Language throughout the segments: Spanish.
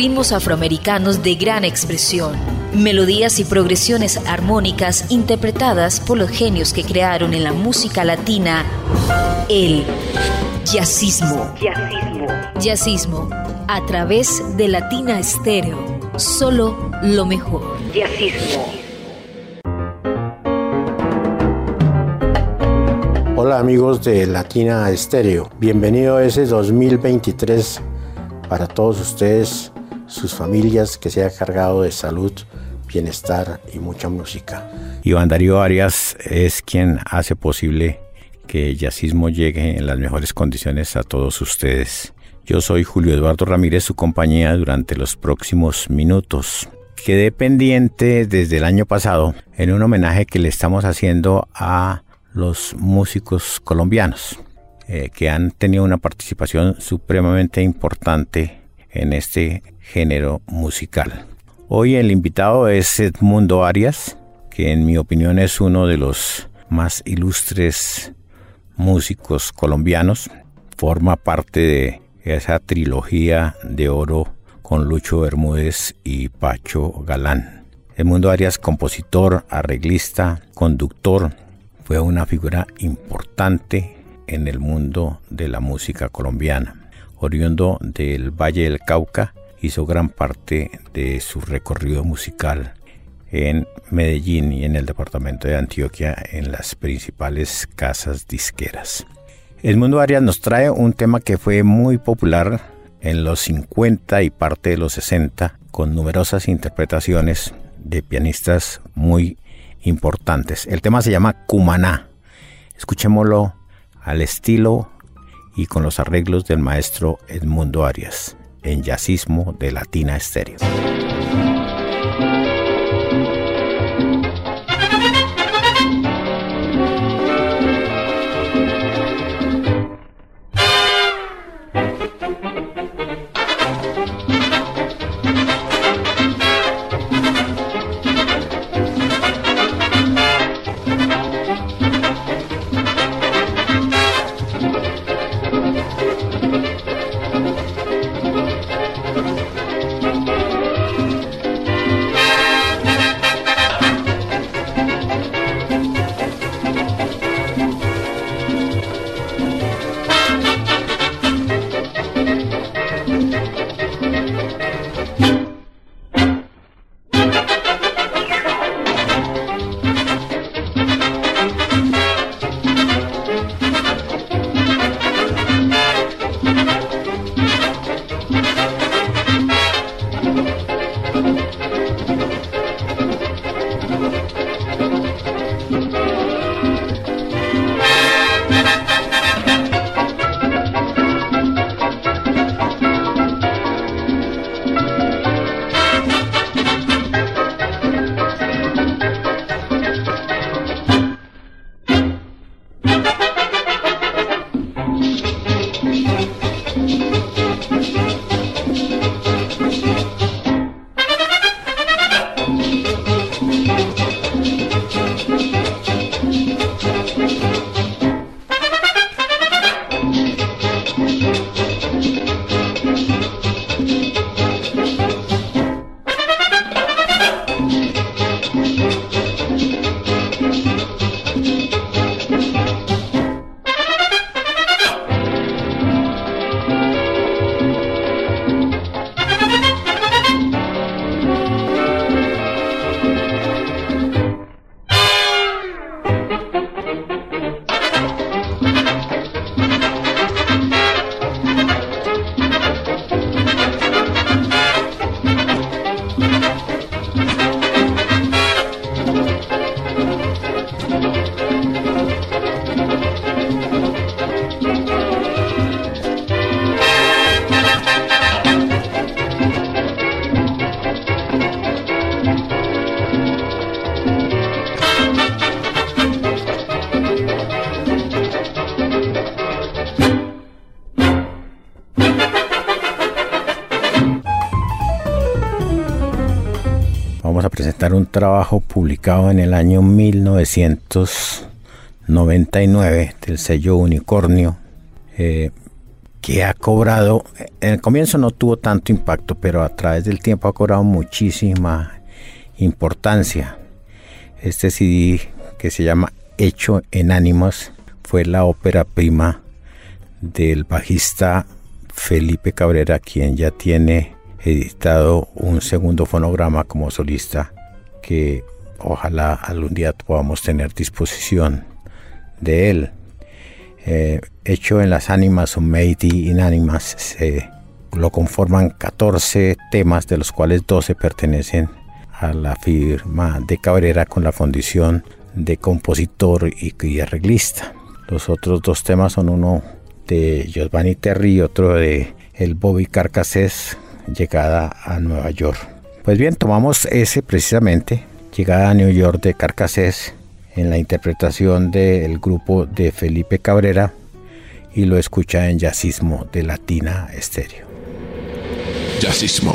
ritmos afroamericanos de gran expresión, melodías y progresiones armónicas interpretadas por los genios que crearon en la música latina el jazzismo. Jazzismo. Jazzismo a través de Latina Estéreo. Solo lo mejor. Jazzismo. Hola amigos de Latina Estéreo, bienvenido a ese 2023 para todos ustedes, sus familias, que se ha cargado de salud, bienestar y mucha música. Iván Darío Arias es quien hace posible que el jazzismo llegue en las mejores condiciones a todos ustedes. Yo soy Julio Eduardo Ramírez, su compañía durante los próximos minutos. Quedé pendiente desde el año pasado en un homenaje que le estamos haciendo a los músicos colombianos, eh, que han tenido una participación supremamente importante en este género musical. Hoy el invitado es Edmundo Arias, que en mi opinión es uno de los más ilustres músicos colombianos. Forma parte de esa trilogía de oro con Lucho Bermúdez y Pacho Galán. Edmundo Arias, compositor, arreglista, conductor, fue una figura importante en el mundo de la música colombiana. Oriundo del Valle del Cauca, hizo gran parte de su recorrido musical en Medellín y en el departamento de Antioquia en las principales casas disqueras. El Mundo Arias nos trae un tema que fue muy popular en los 50 y parte de los 60 con numerosas interpretaciones de pianistas muy importantes. El tema se llama Cumaná. Escuchémoslo al estilo y con los arreglos del maestro Edmundo Arias en jazzismo de Latina Estéreo. Trabajo publicado en el año 1999 del sello Unicornio, eh, que ha cobrado, en el comienzo no tuvo tanto impacto, pero a través del tiempo ha cobrado muchísima importancia. Este CD que se llama Hecho en Ánimas fue la ópera prima del bajista Felipe Cabrera, quien ya tiene editado un segundo fonograma como solista que ojalá algún día podamos tener disposición de él. Eh, hecho en las ánimas o made in ánimas, se lo conforman 14 temas, de los cuales 12 pertenecen a la firma de Cabrera con la condición de compositor y, arreglista. Los otros dos temas son uno de Giovanni Terry y otro de el Bobby Carcassés, llegada a Nueva York. Pues bien, tomamos ese precisamente, llegada a New York de Carcassés, en la interpretación del grupo de Felipe Cabrera y lo escucha en Jazzismo de Latina Estéreo. Jazzismo.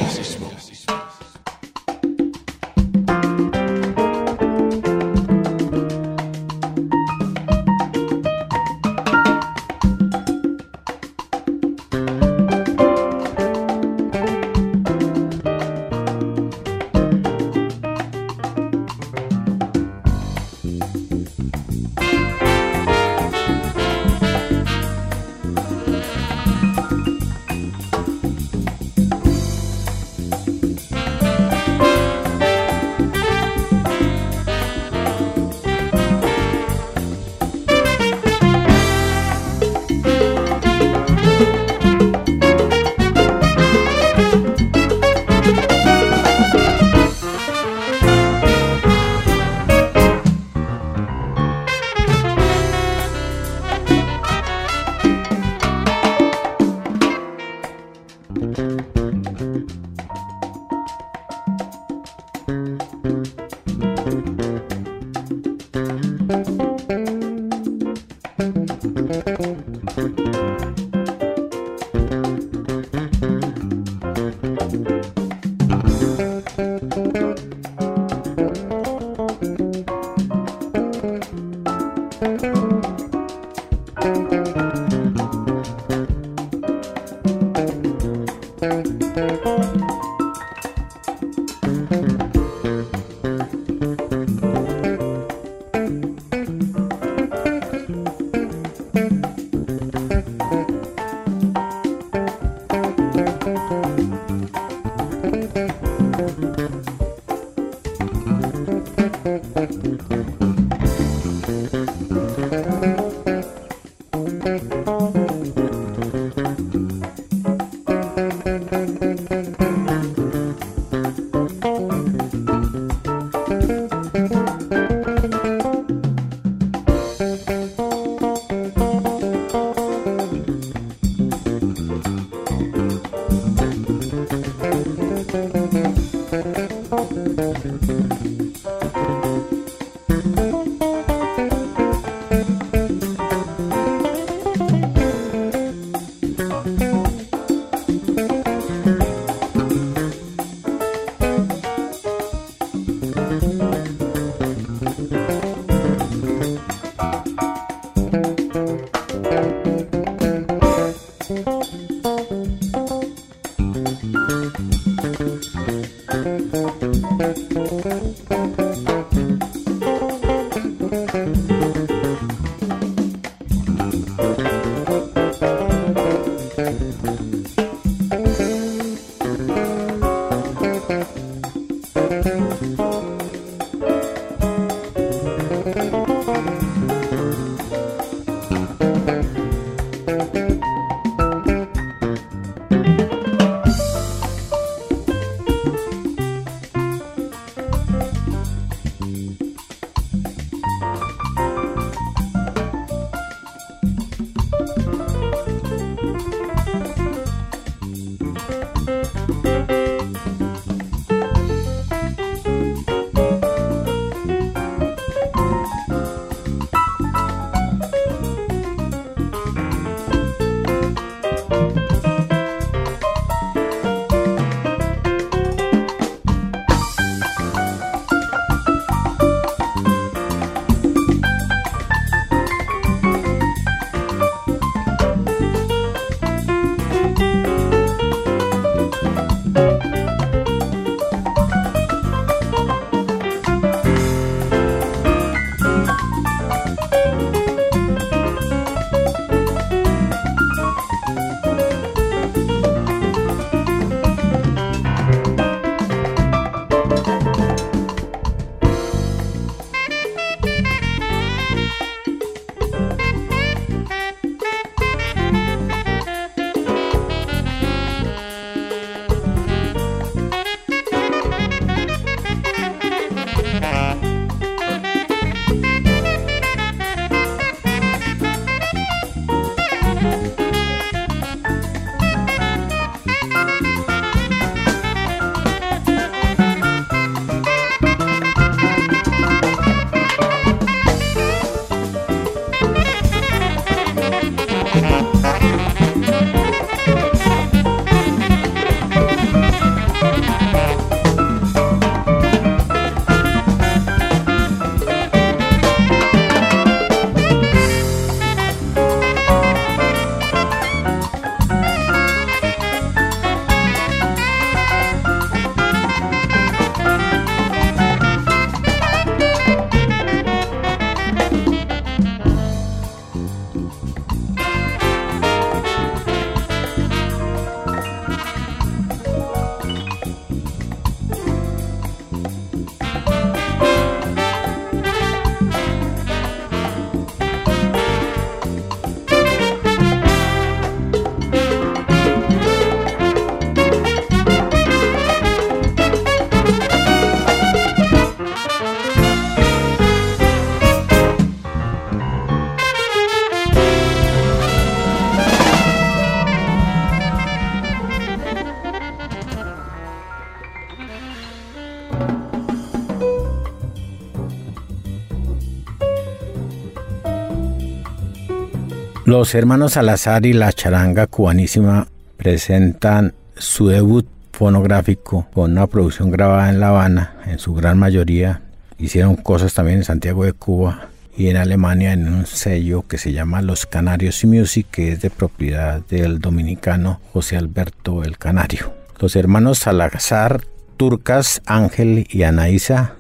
Los hermanos Salazar y la charanga cubanísima presentan su debut fonográfico con una producción grabada en La Habana, en su gran mayoría. Hicieron cosas también en Santiago de Cuba y en Alemania en un sello que se llama Los Canarios Music, que es de propiedad del dominicano José Alberto el Canario. Los hermanos Salazar, Turcas, Ángel y Anaísa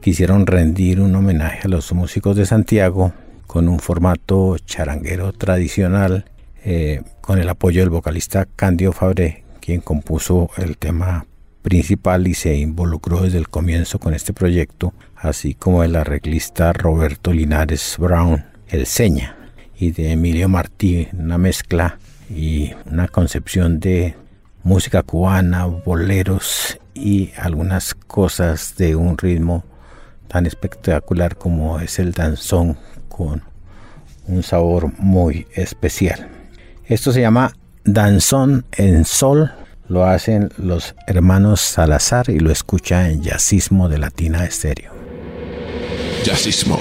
quisieron rendir un homenaje a los músicos de Santiago con un formato charanguero tradicional, eh, con el apoyo del vocalista Candio Fabré, quien compuso el tema principal y se involucró desde el comienzo con este proyecto, así como el arreglista Roberto Linares Brown, el Seña, y de Emilio Martí, una mezcla y una concepción de música cubana, boleros y algunas cosas de un ritmo tan espectacular como es el danzón con un sabor muy especial. Esto se llama danzón en sol, lo hacen los hermanos Salazar y lo escucha en Jazzismo de Latina Estéreo. Jazzismo.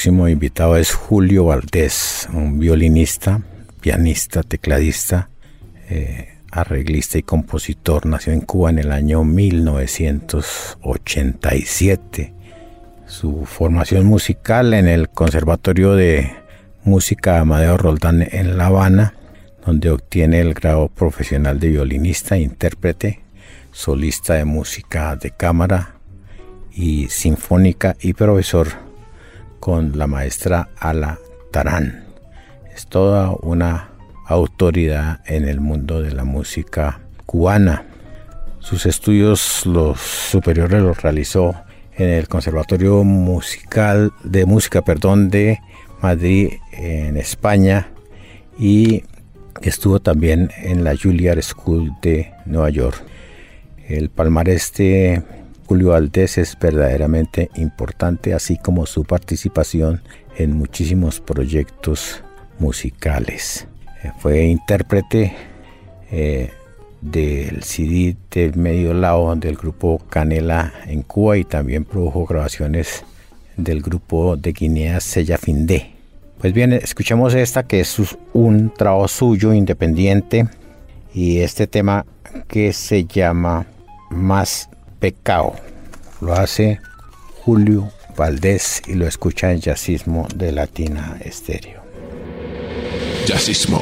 Próximo invitado es Julio Valdés, un violinista, pianista, tecladista, eh, arreglista y compositor. Nació en Cuba en el año 1987. Su formación musical en el Conservatorio de Música Amadeo Roldán en La Habana, donde obtiene el grado profesional de violinista, intérprete, solista de música de cámara y sinfónica y profesor con la maestra Ala Tarán. Es toda una autoridad en el mundo de la música cubana. Sus estudios los superiores los realizó en el Conservatorio Musical de Música, perdón, de Madrid en España y estuvo también en la Juilliard School de Nueva York. El palmarés de Julio Valdés es verdaderamente importante, así como su participación en muchísimos proyectos musicales. Eh, fue intérprete eh, del CD del medio lado del grupo Canela en Cuba y también produjo grabaciones del grupo de Guinea Sella Findé. Pues bien, escuchemos esta que es un trabajo suyo independiente y este tema que se llama Más Pecado. Lo hace Julio Valdés y lo escucha en Jazzismo de Latina Estéreo. Jazzismo.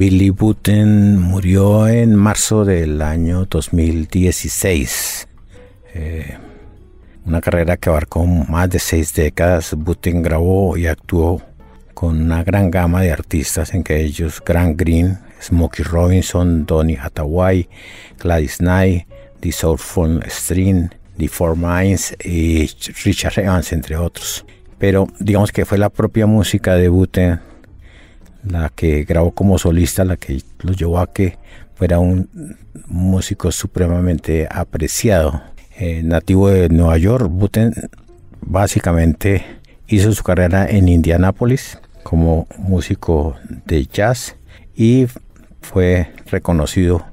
Billy Button murió en marzo del año 2016. Eh, una carrera que abarcó más de seis décadas. Button grabó y actuó con una gran gama de artistas, entre ellos Grant Green, Smokey Robinson, Donny Hathaway, Gladys Knight, The Soulful String, The Four Minds y Richard Evans, entre otros. Pero digamos que fue la propia música de Button la que grabó como solista, la que lo llevó a que fuera un músico supremamente apreciado. Eh, nativo de Nueva York, Buten básicamente hizo su carrera en Indianápolis como músico de jazz y fue reconocido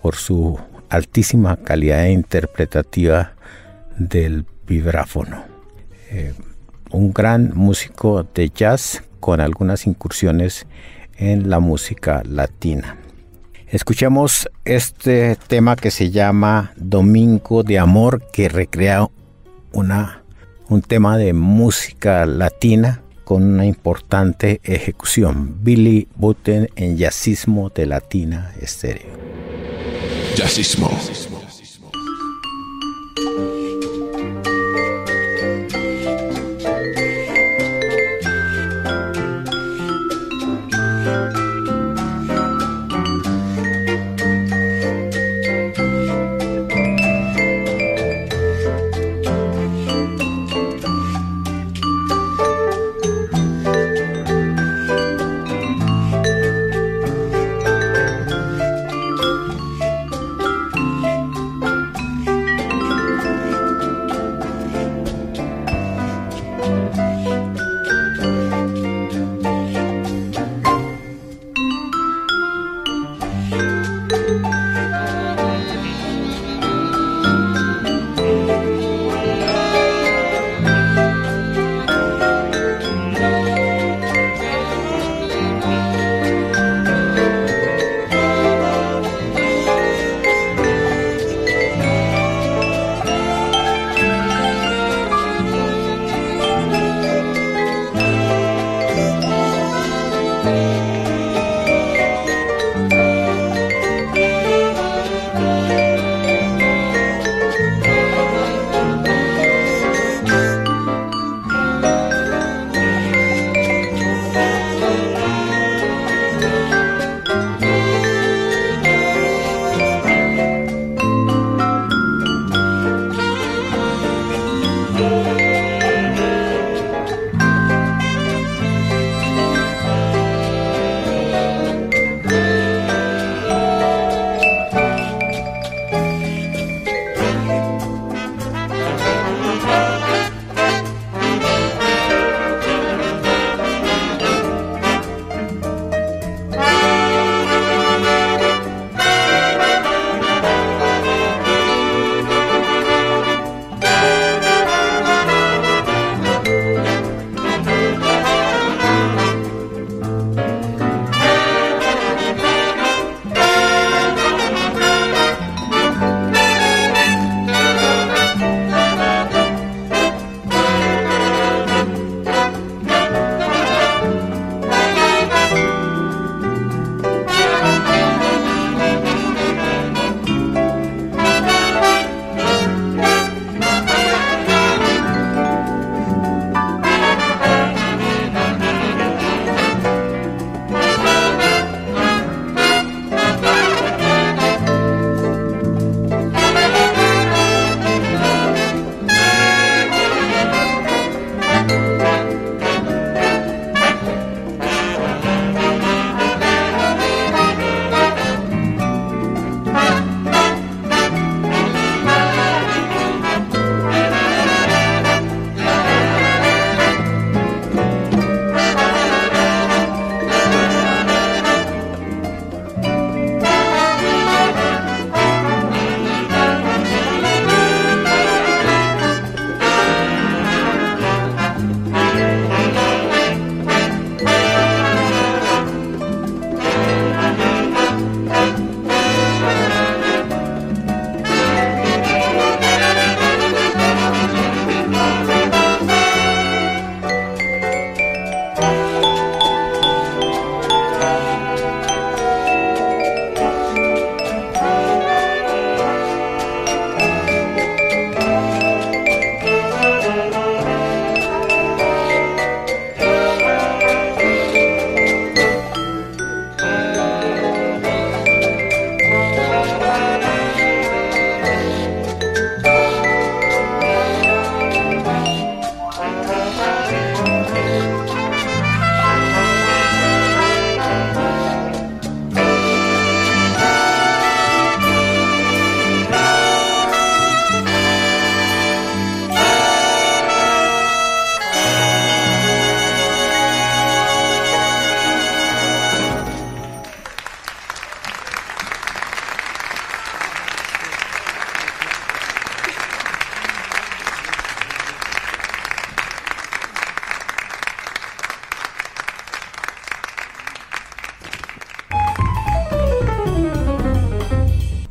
por su altísima calidad interpretativa del vibráfono. Eh, un gran músico de jazz con algunas incursiones en la música latina. Escuchemos este tema que se llama Domingo de Amor, que recrea una, un tema de música latina con una importante ejecución. Billy Button en Jazzismo de Latina Estéreo.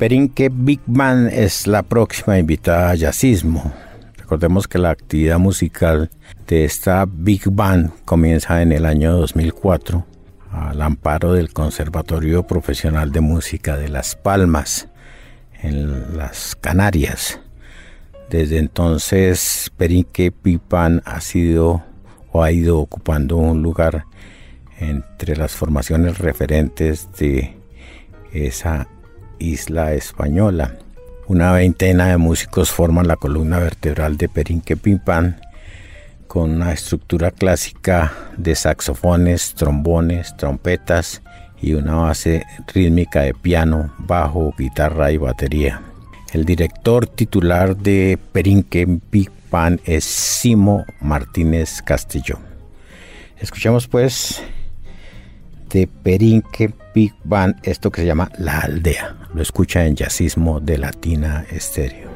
Jazzismo. Perinque Big Band es la próxima invitada a Jazzismo. Recordemos que la actividad musical de esta Big Band comienza en el año 2004 al amparo del Conservatorio Profesional de Música de Las Palmas en las Canarias. Desde entonces Perinque Band ha sido o ha ido ocupando un lugar entre las formaciones referentes de esa isla española. Una veintena de músicos forman la columna vertebral de Perinque Pimpan con una estructura clásica de saxofones, trombones, trompetas y una base rítmica de piano, bajo, guitarra y batería. El director titular de Perinque Band es Simo Martínez Castillo. Escuchemos pues de Perinque Big Band, esto que se llama La Aldea. Lo escucha en Jazzismo de Latina Estéreo.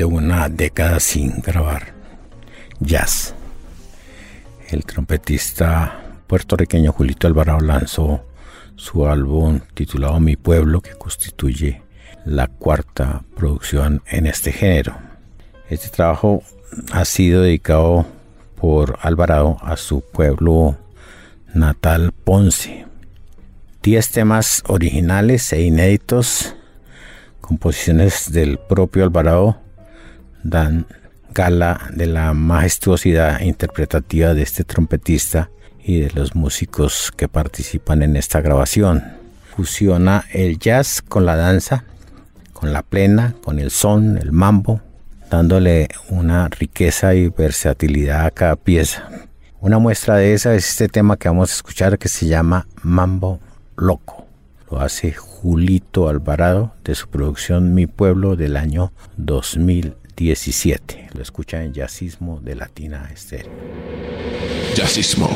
De una década sin grabar jazz. El trompetista puertorriqueño Julito Alvarado lanzó su álbum titulado Mi Pueblo, que constituye la cuarta producción en este género. Este trabajo ha sido dedicado por Alvarado a su pueblo natal Ponce. Diez temas originales e inéditos, composiciones del propio Alvarado, dan gala de la majestuosidad interpretativa de este trompetista y de los músicos que participan en esta grabación. Fusiona el jazz con la danza, con la plena, con el son, el mambo, dándole una riqueza y versatilidad a cada pieza. Una muestra de esa es este tema que vamos a escuchar que se llama Mambo Loco. Lo hace Julito Alvarado de su producción Mi Pueblo del año 2000. 17. Lo escucha en Jazzismo de Latina Estéreo. Jazzismo.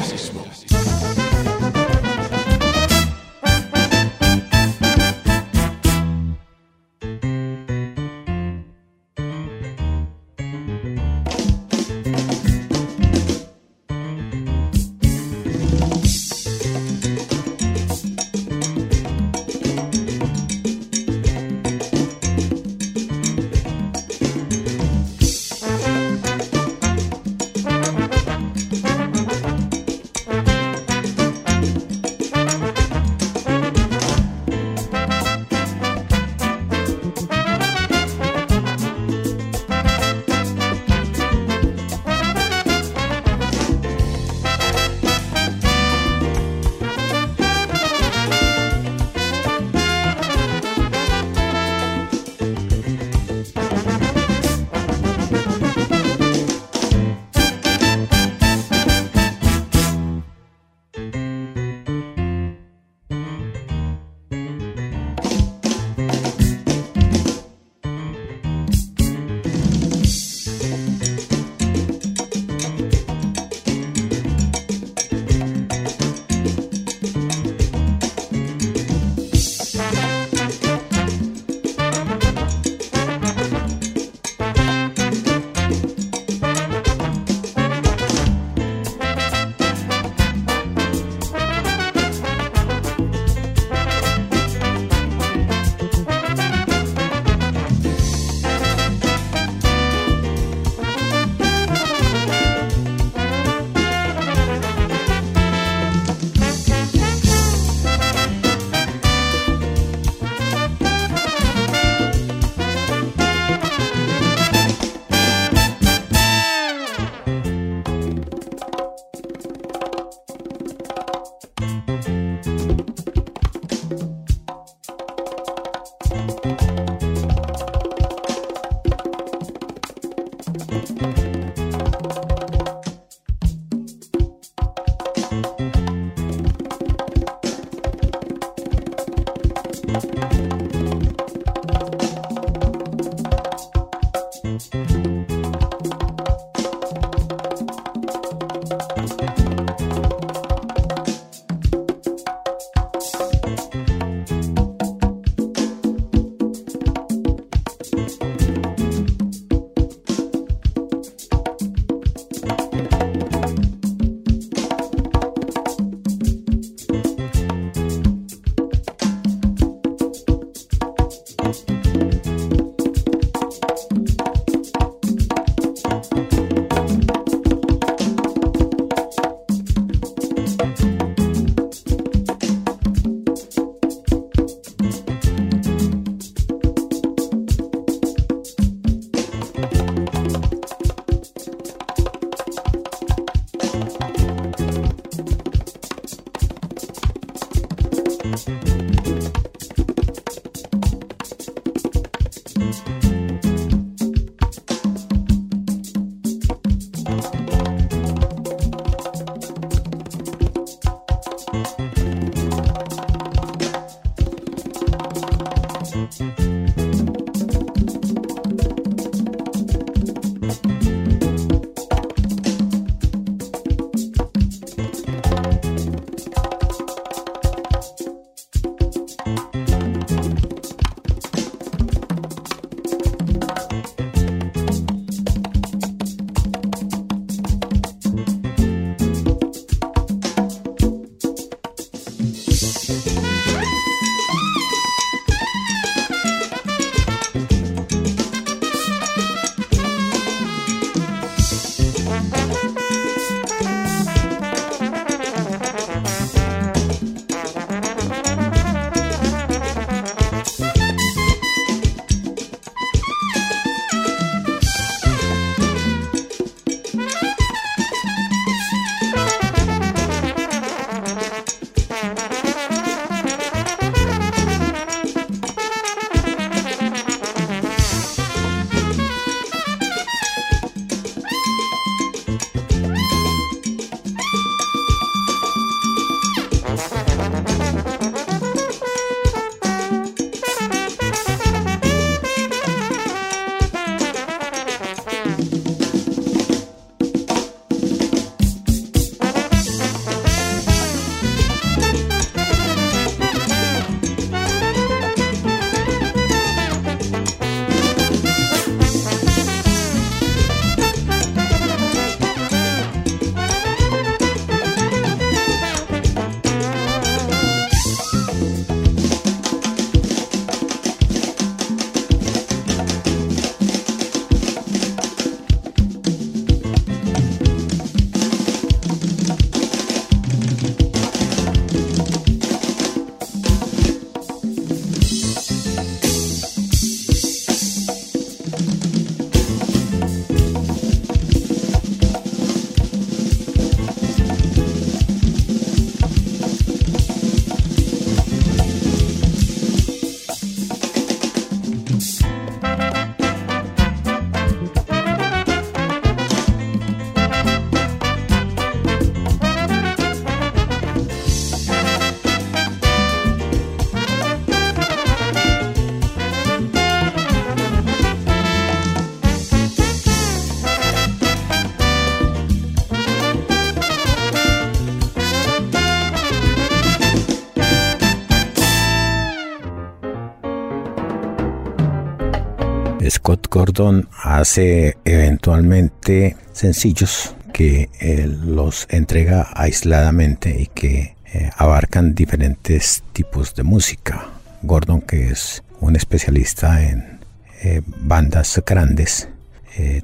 Gordon hace eventualmente sencillos que eh, los entrega aisladamente y que eh, abarcan diferentes tipos de música. Gordon, que es un especialista en eh, bandas grandes,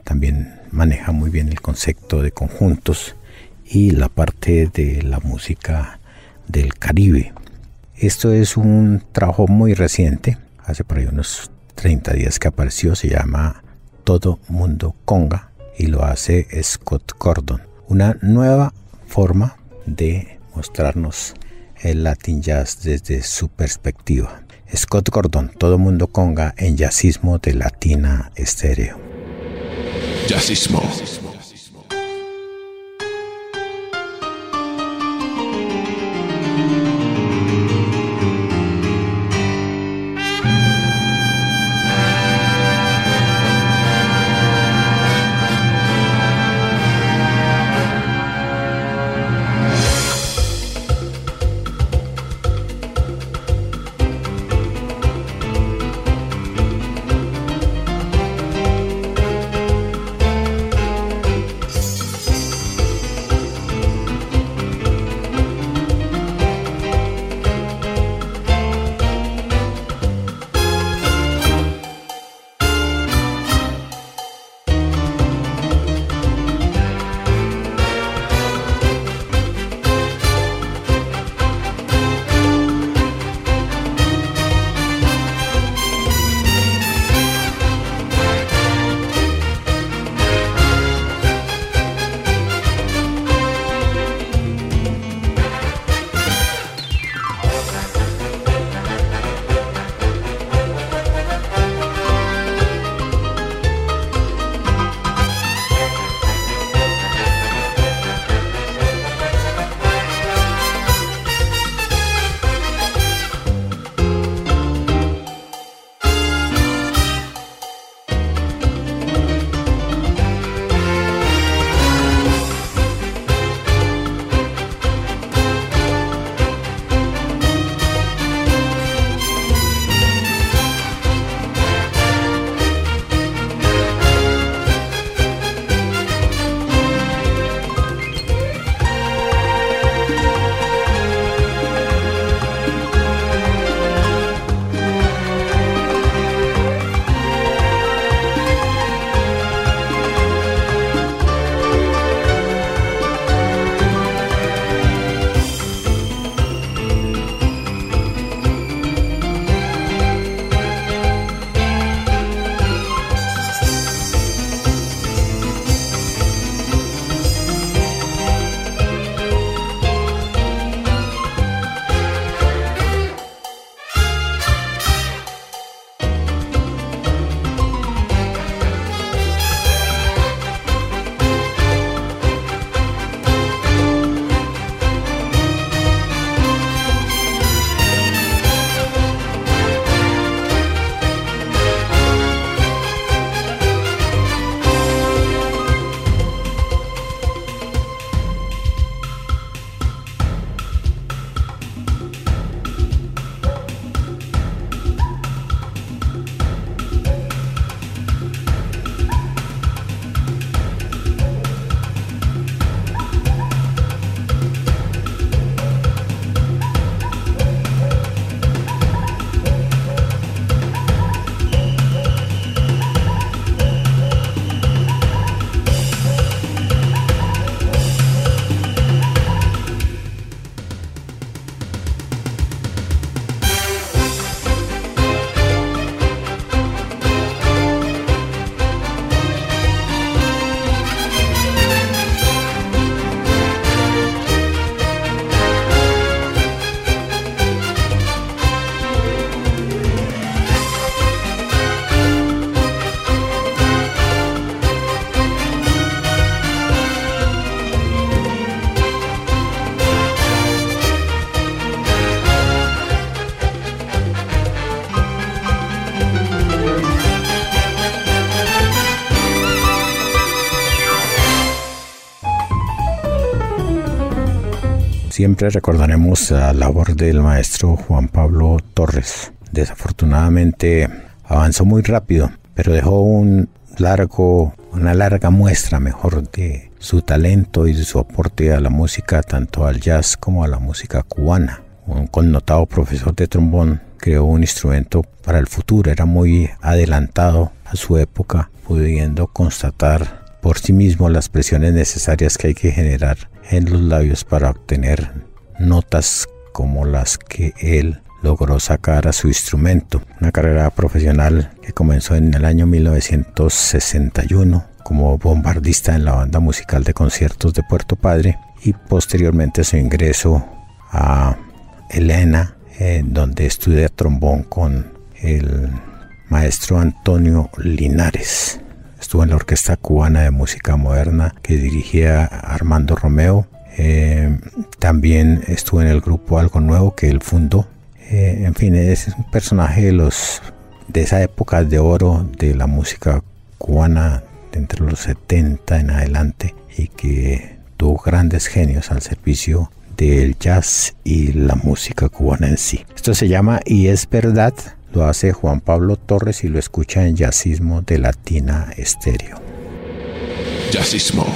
también maneja muy bien el concepto de conjuntos y la parte de la música del Caribe. Esto es un trabajo muy reciente, hace por ahí unos 30 días que apareció se llama Todo Mundo Conga y lo hace Scott Gordon. Una nueva forma de mostrarnos el Latin Jazz desde su perspectiva. Scott Gordon, Todo Mundo Conga en Jazzismo de Latina Estéreo. Jazzismo. Siempre recordaremos la labor del maestro Juan Pablo Torres. Desafortunadamente avanzó muy rápido, pero dejó una larga muestra mejor de su talento y de su aporte a la música, tanto al jazz como a la música cubana. Un connotado profesor de trombón creó un instrumento para el futuro, era muy adelantado a su época, pudiendo constatar por sí mismo las presiones necesarias que hay que generar en los labios para obtener notas como las que él logró sacar a su instrumento. Una carrera profesional que comenzó en el año 1961 como bombardista en la banda musical de conciertos de Puerto Padre y posteriormente su ingreso a Elena, en donde estudia trombón con el maestro Antonio Linares. Estuvo en la Orquesta Cubana de Música Moderna que dirigía Armando Romeo. Eh, también estuvo en el grupo Algo Nuevo que él fundó. Eh, en fin, es un personaje de, los, de esa época de oro de la música cubana entre los 70 en adelante y que tuvo grandes genios al servicio del jazz y la música cubana en sí. Esto se llama Y es verdad lo hace Juan Pablo Torres y lo escucha en Jazzismo de Latina Estéreo. Jazzismo.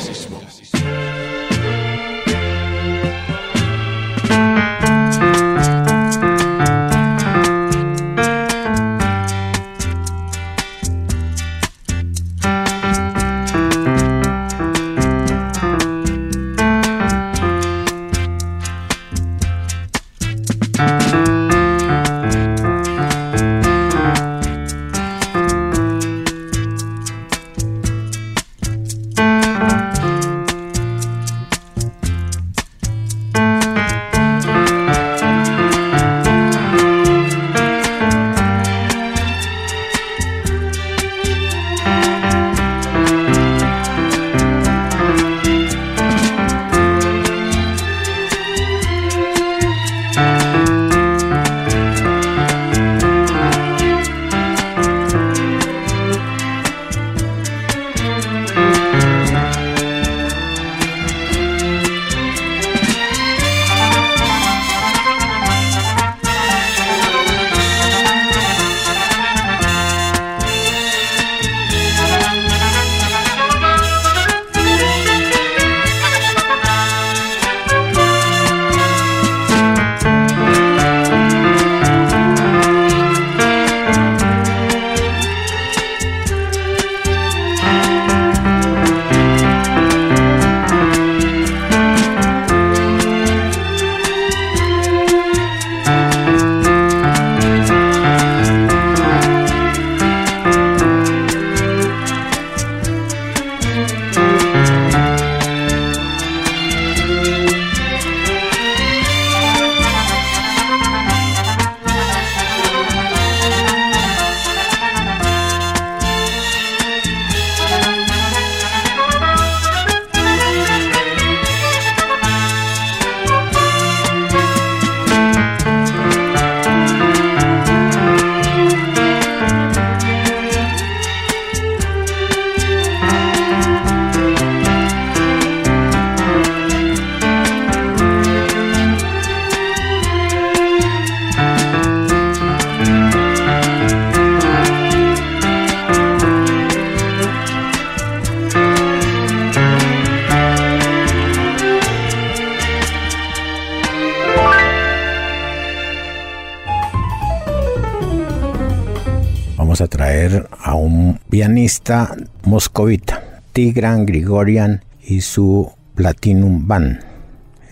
Pianista moscovita, Tigran Grigorian y su Platinum Band.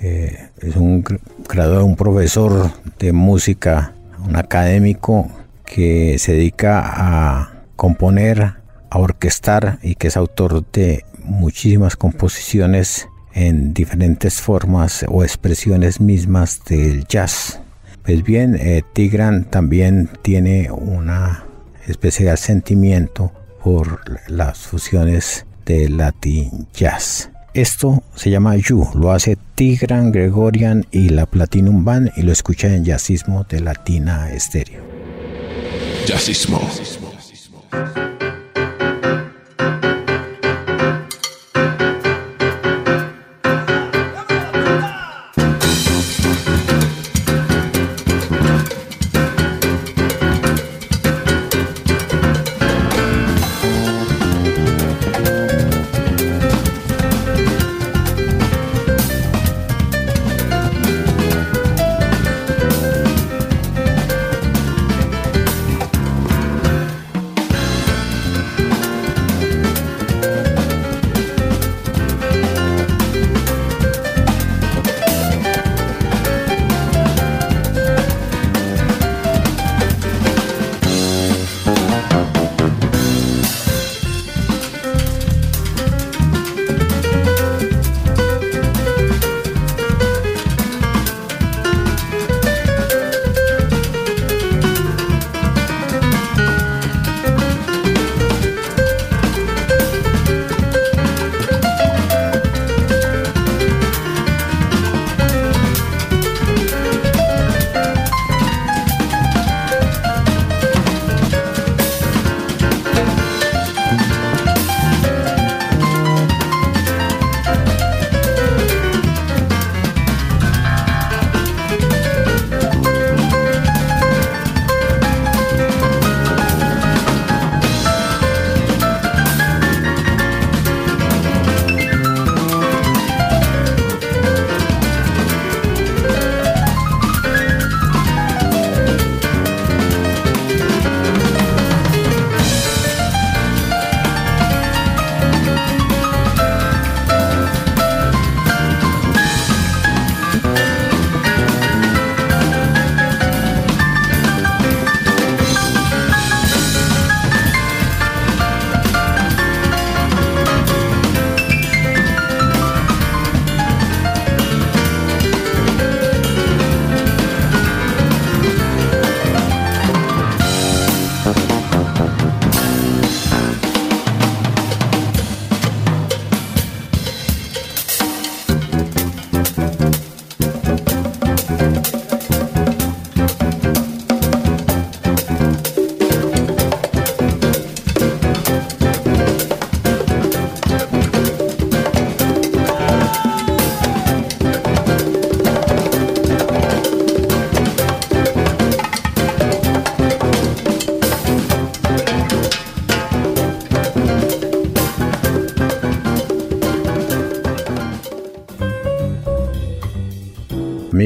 Eh, es un graduado, un profesor de música, un académico que se dedica a componer, a orquestar y que es autor de muchísimas composiciones en diferentes formas o expresiones mismas del jazz. Pues bien, eh, Tigran también tiene una especial sentimiento por las fusiones de Latin Jazz. Esto se llama You, lo hace Tigran Gregorian y la Platinum Band y lo escucha en Jazzismo de Latina Estéreo. Jazzismo.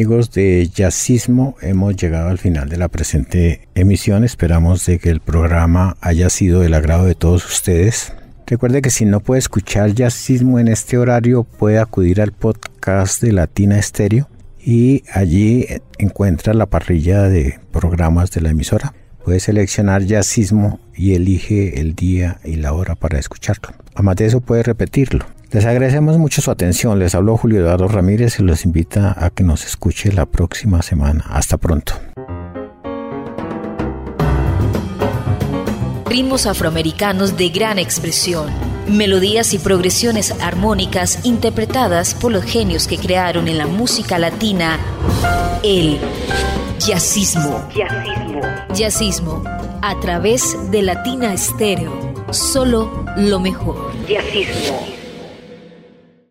Amigos de Jazzismo, hemos llegado al final de la presente emisión. Esperamos de que el programa haya sido del agrado de todos ustedes. Recuerde que si no puede escuchar Jazzismo en este horario, puede acudir al podcast de Latina Estéreo y allí encuentra la parrilla de programas de la emisora. Puede seleccionar Jazzismo y elige el día y la hora para escucharlo. Además de eso puede repetirlo. Les agradecemos mucho su atención. Les habló Julio Eduardo Ramírez y los invita a que nos escuche la próxima semana. Hasta pronto. Ritmos afroamericanos de gran expresión. Melodías y progresiones armónicas interpretadas por los genios que crearon en la música latina el jazzismo. Jazzismo. Jazzismo. A través de Latina Estéreo. Solo lo mejor. Jazzismo.